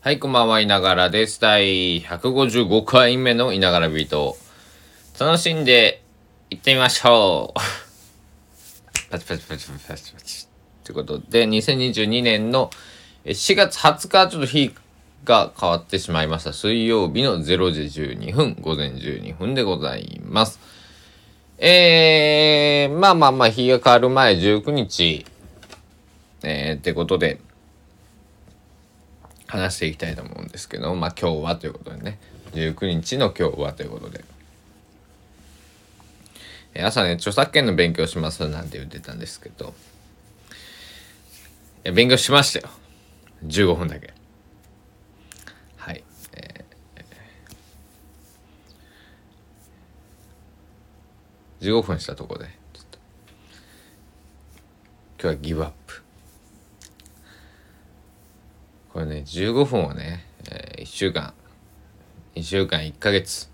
はい、こんばんは、いながらです。第155回目のいながらビート。楽しんでいってみましょう。パチパチパチパチパチパチ。ということで、2022年の4月20日、ちょっと日が変わってしまいました。水曜日の0時12分、午前12分でございます。えー、まあまあまあ、日が変わる前19日、えー、ってことで、話していきたいと思うんですけど、まあ今日はということでね、19日の今日はということで。朝ね、著作権の勉強しますなんて言ってたんですけど、勉強しましたよ。15分だけ。はい。えー15分したところで、ちょっと、今日はギブアップ。これね、15分をね、えー1週間、2週間、1ヶ月、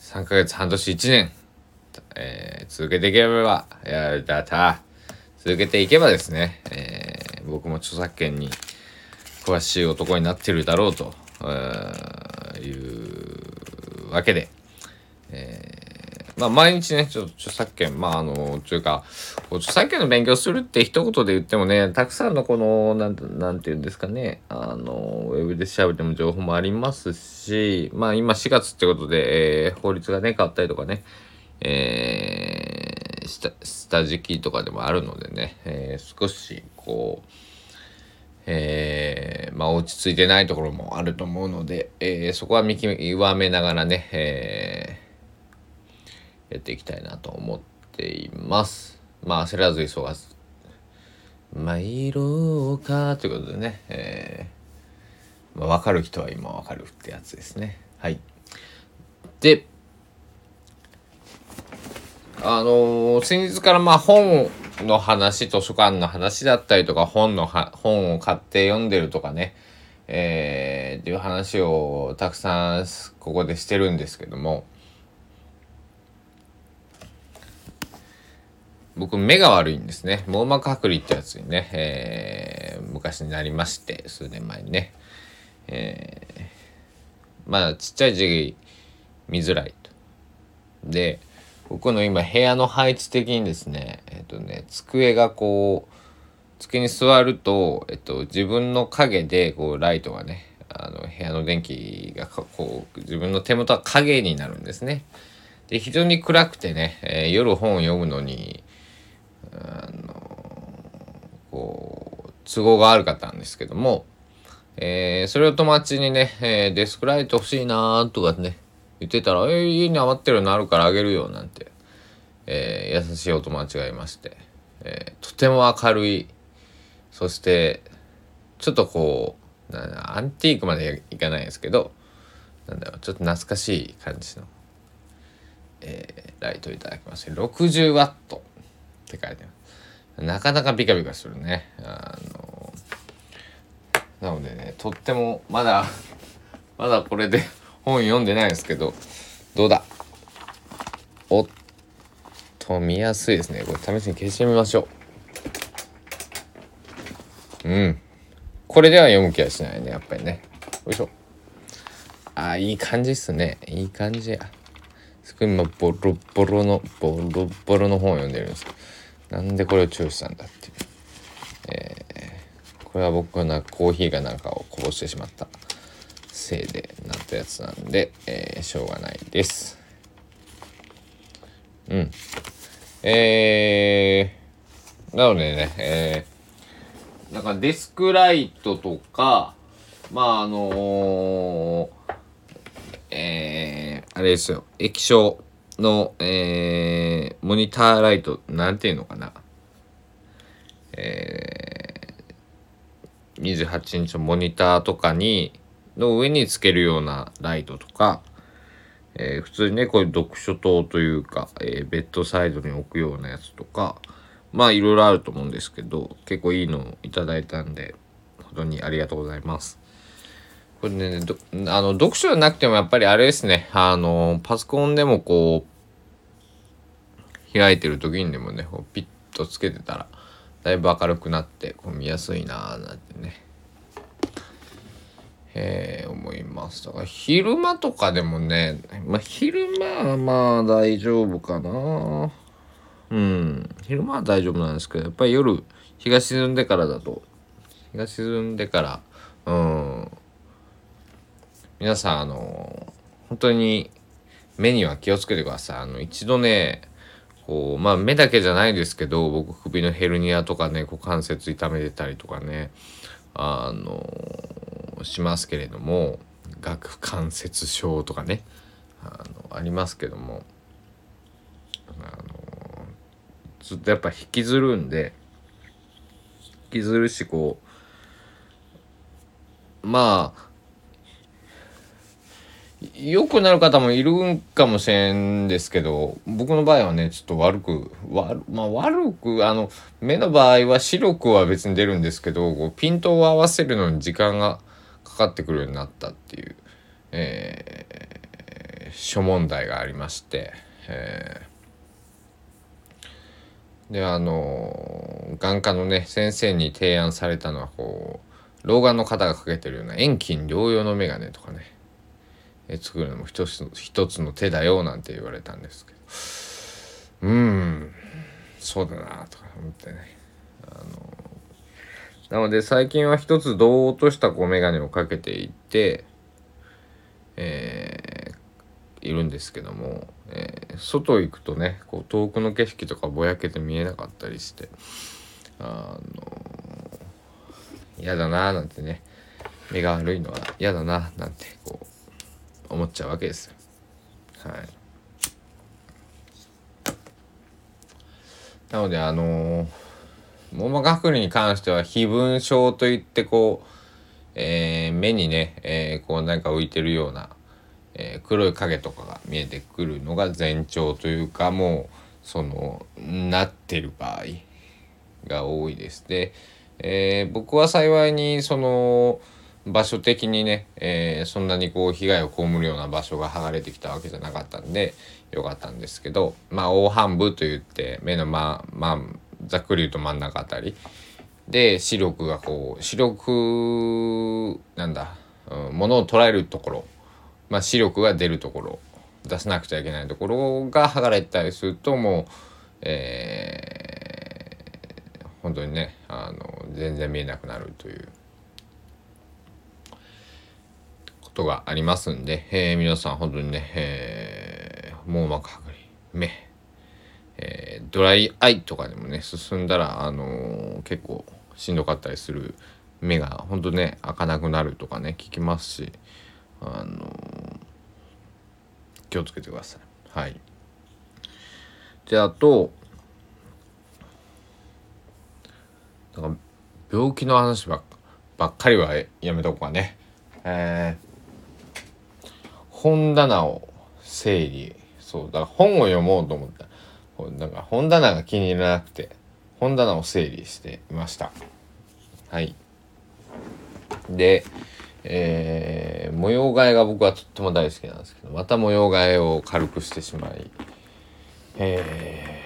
3ヶ月、半年、1年、えー続けていけば、やだた、続けていけばですね、えー僕も著作権に詳しい男になってるだろうと、いうわけで、まあ、毎日ね、ちょっと著作権、まあ、あの、というか、著作権の勉強するって一言で言ってもね、たくさんのこの、なんて、なんていうんですかね、あの、ウェブで調べても情報もありますし、まあ、今4月ってことで、えー法律がね、変わったりとかね、えー、した、した時期とかでもあるのでね、えー少し、こう、えーまあ落ち着いてないところもあると思うので、えーそこは見極めながらね、えーやっていきたいなと思っています。まあ焦らず急がず。参ろうかということでね、えーまあ、分かる人は今分かるってやつですね。はい。で、あのー先日からまあ本の話、図書館の話だったりとか、本のは、本を買って読んでるとかね、えー、っていう話をたくさんここでしてるんですけども、僕目が悪いんですね。網膜剥離ってやつにね、えー昔になりまして、数年前にね。えーまあちっちゃい字見づらいと。で、僕の今部屋の配置的にですね、えっ、とね、机がこう、机に座ると、えっと、自分の影で、こう、ライトがね、あの、部屋の電気が、こう、自分の手元は影になるんですね。で、非常に暗くてね、えー夜本を読むのに、あのこう、都合が悪かったんですけども、えーそれを友達にね、えーデスクライト欲しいなーとかね、言ってたら、えー家に余ってるのあるからあげるよ、なんて、えー優しいお友達がいまして、えーとても明るい、そして、ちょっとこう、なアンティークまでいかないですけど、なんだろう、ちょっと懐かしい感じの、えーライトいただきまして、60ワット。って書いてある。なかなかビカビカするね。あのなのでね、とっても、まだ、まだこれで 本読んでないんですけど、どうだ？おっと、見やすいですね。これ試しに消してみましょう。うん。これでは読む気はしないね、やっぱりね。よいしょ。あー、いい感じっすね。いい感じや。すごい今、ボロボロの、ボロボロの本を読んでるんですよ。なんでこれをチョイスしたんだっていう。えーこれは僕がコーヒーがなんかをこぼしてしまったせいでなったやつなんで、えーしょうがないです。うん。えー、なのでね、えー、なんかデスクライトとか、まああのーえー、あれですよ、液晶の、えー、モニターライト、なんていうのかな。えー、28インチのモニターとかに、の上につけるようなライトとか、えー普通にね、こういう読書灯というか、えーベッドサイドに置くようなやつとか、まあいろいろあると思うんですけど、結構いいのをいただいたんで、本当にありがとうございます。これね、どあの、読書じゃなくてもやっぱりあれですね、あの、パソコンでもこう、開いてる時にでもね、こうピッとつけてたら、だいぶ明るくなって、こう見やすいなーなんてね、えー、思います。だから昼間とかでもねまあ昼間はまあ大丈夫かな。うん。昼間は大丈夫なんですけどやっぱり夜日が沈んでからだと日が沈んでからうん。皆さんあの本当に目には気をつけてください。あの一度ねこうまあ目だけじゃないですけど僕首のヘルニアとかね股関節痛めてたりとかねあのしますけれども顎関節症とかねあのありますけどもあのずっとやっぱ引きずるんで引きずるしこうまあ良くなる方もいるんかもしれんですけど僕の場合はねちょっと悪く悪,、まあ、悪くあの目の場合は視力は別に出るんですけどこうピントを合わせるのに時間がかかってくるようになったっていう、えー、諸問題がありまして、えー、であの眼科のね先生に提案されたのはこう老眼の方がかけてるような遠近療養の眼鏡とかね。作るのも一つ一つの手だよなんて言われたんですけど。うんそうだなとか思ってね。あのなので最近は一つどうとしたこう眼鏡をかけていってえー、いるんですけども、えー、外行くとねこう遠くの景色とかぼやけて見えなかったりしてあの嫌だなーなんてね。目が悪いのは嫌だななんてこう思っちゃうわけです。はい。なのであのー、網膜剥離に関しては非分症といってこう、えー、目にね、えー、こうなんか浮いてるような、えー、黒い影とかが見えてくるのが前兆というかもうそのなってる場合が多いです。で、え、僕は幸いにその場所的にね、えー、そんなにこう被害を被るような場所が剥がれてきたわけじゃなかったんでよかったんですけどまあ大半部といって目のままざっくり言うと真ん中あたり。で視力がこう視力なんだ、うん、物を捉えるところ、まあ、視力が出るところ。出さなくちゃいけないところが剥がれたりするともう、えー、本当にねあの全然見えなくなるという。ことがありますんで、えー、皆さん本当にね、えー、網膜剥離、目、えー、ドライアイとかでもね、進んだら、あのー、結構しんどかったりする目が本当ね、開かなくなるとかね、聞きますし、あのー、気をつけてください。はい。で、あと、なんか病気の話ばっかりはやめとこうかね。えー、本棚を整理そうだから本を読もうと思った。なんか本棚が気に入らなくて本棚を整理していました。はい。でえー、模様替えが僕はとっても大好きなんですけどまた模様替えを軽くしてしまいえ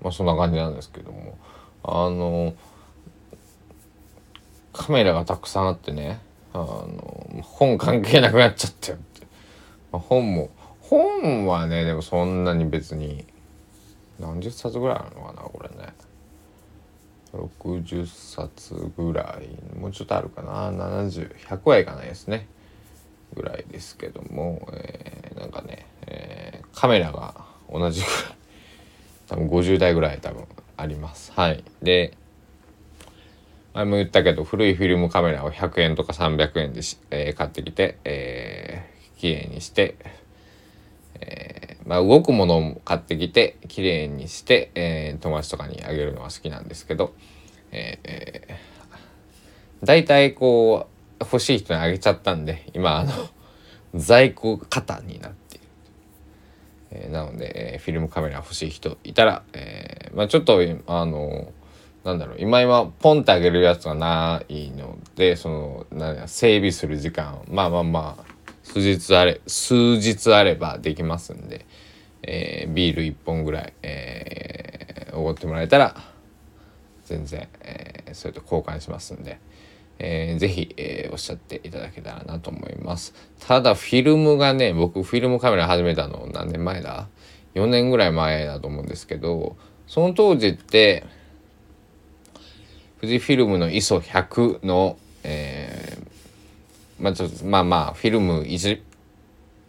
ー、まあそんな感じなんですけどもあのカメラがたくさんあってねあの本関係なくなっちゃったよって、まあ、本も本はねでもそんなに別に何十冊ぐらいあるのかなこれね。60冊ぐらいもうちょっとあるかな。70100はいかないですね。ぐらいですけども、えー、なんかね、えー、カメラが同じぐらい。多分50台ぐらい多分あります。はい。で前も言ったけど古いフィルムカメラを100円とか300円でしえー、買ってきて、えー、綺麗にして、えー、まあ、動くものを買ってきて綺麗にして、えー、友達とかにあげるのが好きなんですけど、えー、大体こう欲しい人にあげちゃったんで今あの在庫型になっている。え、なので、えー、フィルムカメラ欲しい人いたら、えー、まあ、ちょっとあのなんだろう今今ポンってあげるやつがないのでそのな整備する時間まあまあまあ数日あれ数日あればできますんで、えー、ビール1本ぐらいおご、ってもらえたら全然、えー、それと交換しますんで、えー、ぜひ、えー、おっしゃっていただけたらなと思います。ただフィルムがね、僕フィルムカメラ始めたの何年前だ ?4 年ぐらい前だと思うんですけど、その当時って、富士フィルムの ISO100 の、えー、まあちょっと、まあまあ、フィルム1、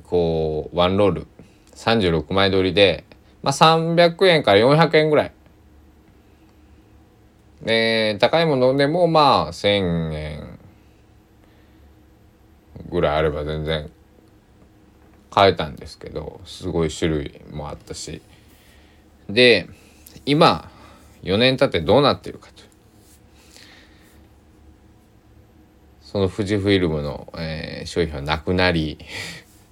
こう、ワンロール、36枚撮りで、まあ300円から400円ぐらい。で、高いものでもまあ1000円ぐらいあれば全然買えたんですけど、すごい種類もあったし。で、今4年経ってどうなってるかとその富士フイルムの、えー、商品はなくなり、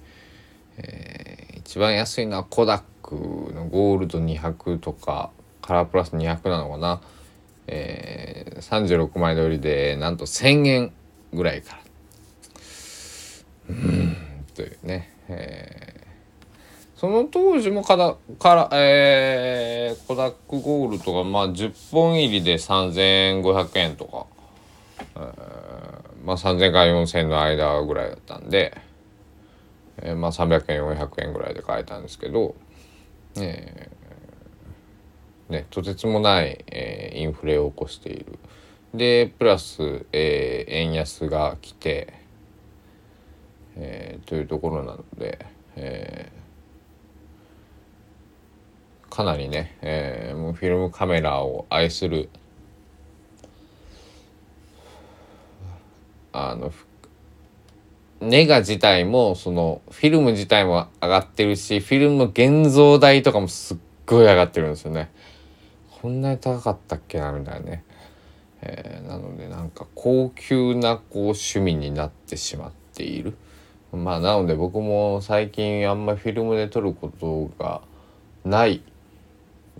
えー、一番安いのはコダックのゴールド200とかカラープラス200なのかな、えー、36枚撮りでなんと1,000円ぐらいから。うんというね、えーその当時もから、から、えー、コダックゴールとか、まあ、10本入りで3500円とか、えー、まあ、3000から4000の間ぐらいだったんで、えー、まあ、300円、400円ぐらいで買えたんですけど、えー、ね、とてつもない、えー、インフレを起こしている。で、プラス、えー、円安が来て、えー、というところなので、えーかなりね、えー、もうフィルムカメラを愛するあのネガ自体もそのフィルム自体も上がってるしフィルムの現像代とかもすっごい上がってるんですよね。こんなに高かったっけなみたいなね。えー、なのでなんか高級なこう趣味になってしまっている。まあなので僕も最近あんまフィルムで撮ることがない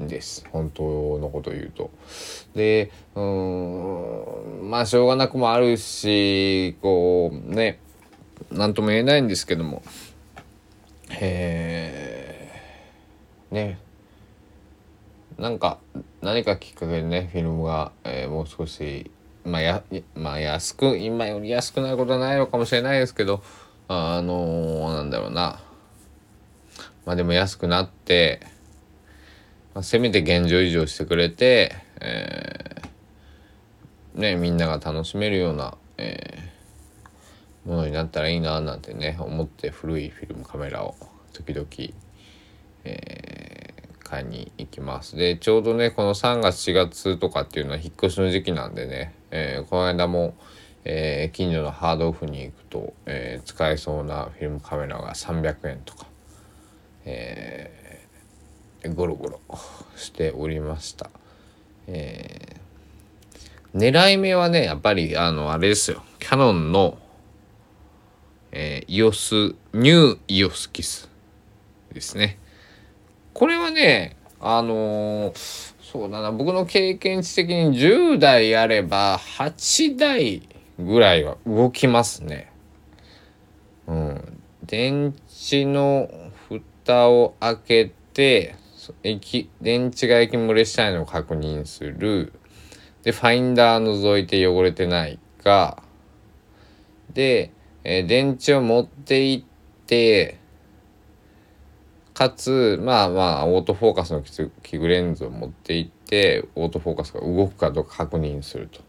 です。本当のこと言うと。でうんまあしょうがなくもあるしこうね何とも言えないんですけども。え、ね。なんか何かきっかけでねフィルムが、えー、もう少しまあやまあ安く今より安くなることはないのかもしれないですけどあのー、なんだろうな。まあでも安くなってまあ、せめて現状維持をしてくれて、えー、ね、みんなが楽しめるような、えー、ものになったらいいななんてね思って古いフィルムカメラを時々、えー、買いに行きます。でちょうどねこの3月4月とかっていうのは引っ越しの時期なんでね、え、この間も、えー、近所のハードオフに行くと、えー、使えそうなフィルムカメラが300円とか、えゴロゴロしておりました。えー、狙い目はね、やっぱり、あの、あれですよ。キャノンの、えー、EOS、ニュー EOS キスですね。これはね、あのー、そうだな、僕の経験値的に10台あれば8台ぐらいは動きますね。うん。電池の蓋を開けて、液電池が液漏れしたいのを確認する。でファインダー覗いて汚れてないかで、えー、電池を持っていってかつまあまあオートフォーカスの器具レンズを持っていってオートフォーカスが動くかどうか確認すると。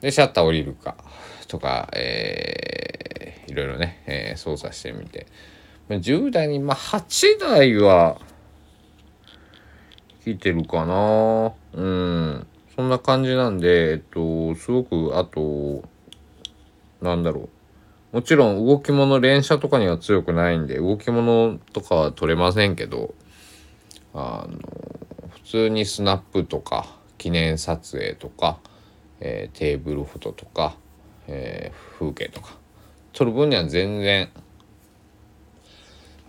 でシャッター降りるかとか、えー、いろいろね、えー、操作してみて。10代にまあ8台は来てるかなうん。そんな感じなんで、えっと、すごく、あと、なんだろう。もちろん動き物連射とかには強くないんで、動き物とかは取れませんけど、あの、普通にスナップとか、記念撮影とか、えー、テーブルフォトとか、えー、風景とか、撮る分には全然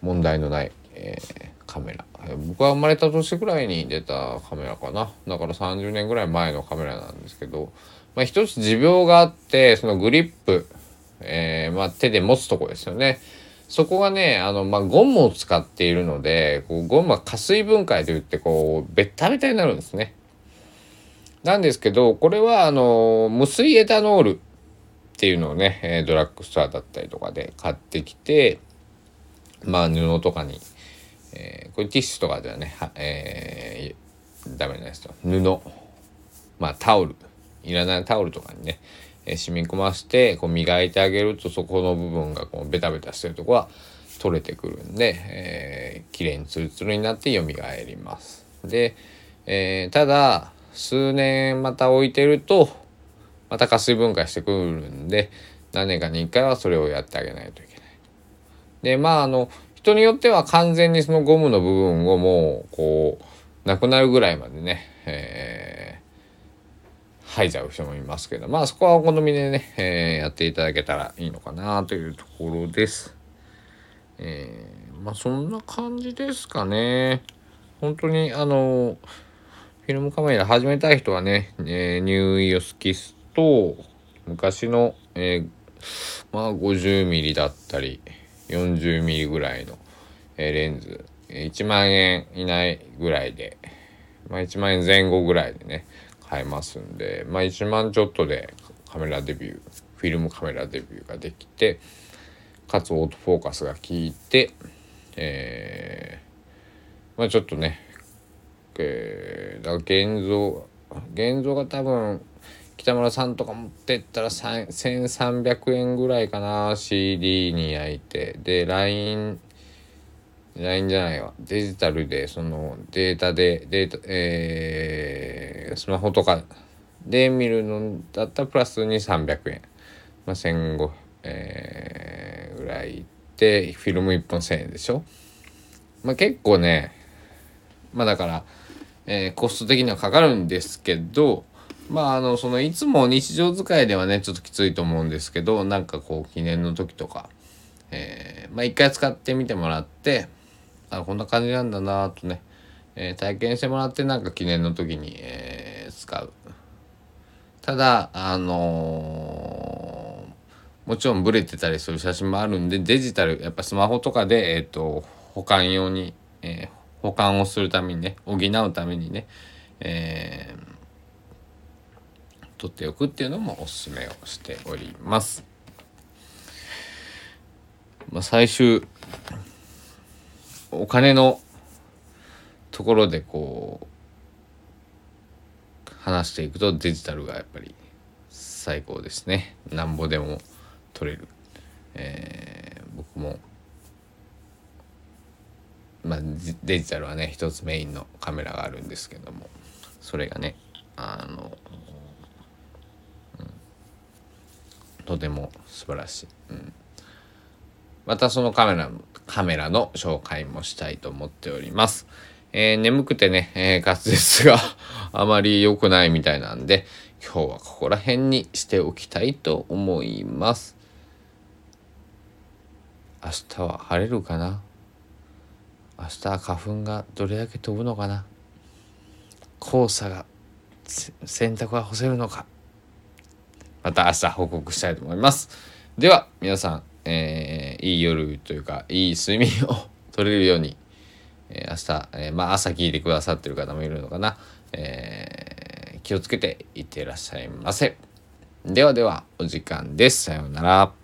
問題のない、えー、カメラ。僕が生まれた年ぐらいに出たカメラかな。だから30年ぐらい前のカメラなんですけど、まあ、一つ持病があってそのグリップ、えー、まあ、手で持つとこですよね。そこがねあの、まあ、ゴムを使っているのでこうゴムは加水分解といってこうベッタベタになるんですね。なんですけどこれはあの無水エタノールっていうのをね、ドラッグストアだったりとかで買ってきてまあ布とかに、えー、これティッシュとかではねは、えー、ダメなやつと布まあタオルいらないタオルとかにね、えー、染み込ませてこう磨いてあげるとそこの部分がこうベタベタしてるとこは取れてくるんで、えー、綺麗にツルツルになって蘇ります。で、えー、ただ数年また置いてるとまた加水分解してくるんで何年かに1回はそれをやってあげないといけない。でまああの人によっては完全にそのゴムの部分をもうこうなくなるぐらいまでね、えー、吐いちゃう人もいますけどまあそこはお好みでね、えー、やっていただけたらいいのかなというところです。えー、まあそんな感じですかね。本当にあのフィルムカメラ始めたい人はね、えー、ニューイオスキスと昔の、えー、まあ 50mm だったり 40mm ぐらいの、えー、レンズ。1万円以内ぐらいで、まあ、1万円前後ぐらいでね買えますんで、まあ、1万ちょっとでカメラデビューフィルムカメラデビューができてかつオートフォーカスが効いて、えー、まあちょっとね、えー、だから現像現像が多分北村さんとか持ってったら1300円ぐらいかな CD に焼いて。で LINE LINE じゃないわ。デジタルでそのデータでデータえー、スマホとか。で見るのだったらプラスに300円、まあ、1500えー、ぐらいでフィルム1本1000円でしょ？まあ結構ねまあだから、えー、コスト的にはかかるんですけどまああのそのいつも日常使いではねちょっときついと思うんですけどなんかこう記念の時とか、えー、まあ一回使ってみてもらってあこんな感じなんだなとね、えー、体験してもらってなんか記念の時に、えー、使う。ただあのー、もちろんブレてたりする写真もあるんでデジタルやっぱスマホとかで、えーと、保管用に、えー、保管をするためにね補うためにね、えー取っておくっていうのもおすすめをしております。まあ、最終お金のところでこう話していくとデジタルがやっぱり最高ですね。なんぼでも取れる。えー、僕もまあデジタルはね一つメインのカメラがあるんですけどもそれがねあのとても素晴らしい、うん、またそのカメラカメラの紹介もしたいと思っております、えー、眠くてね、えー、滑舌が あまり良くないみたいなんで今日はここら辺にしておきたいと思います。明日は晴れるかな？明日は花粉がどれだけ飛ぶのかな？黄砂が洗濯は干せるのか？また明日報告したいと思います。では皆さん、えー、いい夜というかいい睡眠を取れるように、えー、明日、えー、まあ朝聞いてくださってる方もいるのかな、えー、気をつけていってらっしゃいませ。ではではお時間です。さようなら。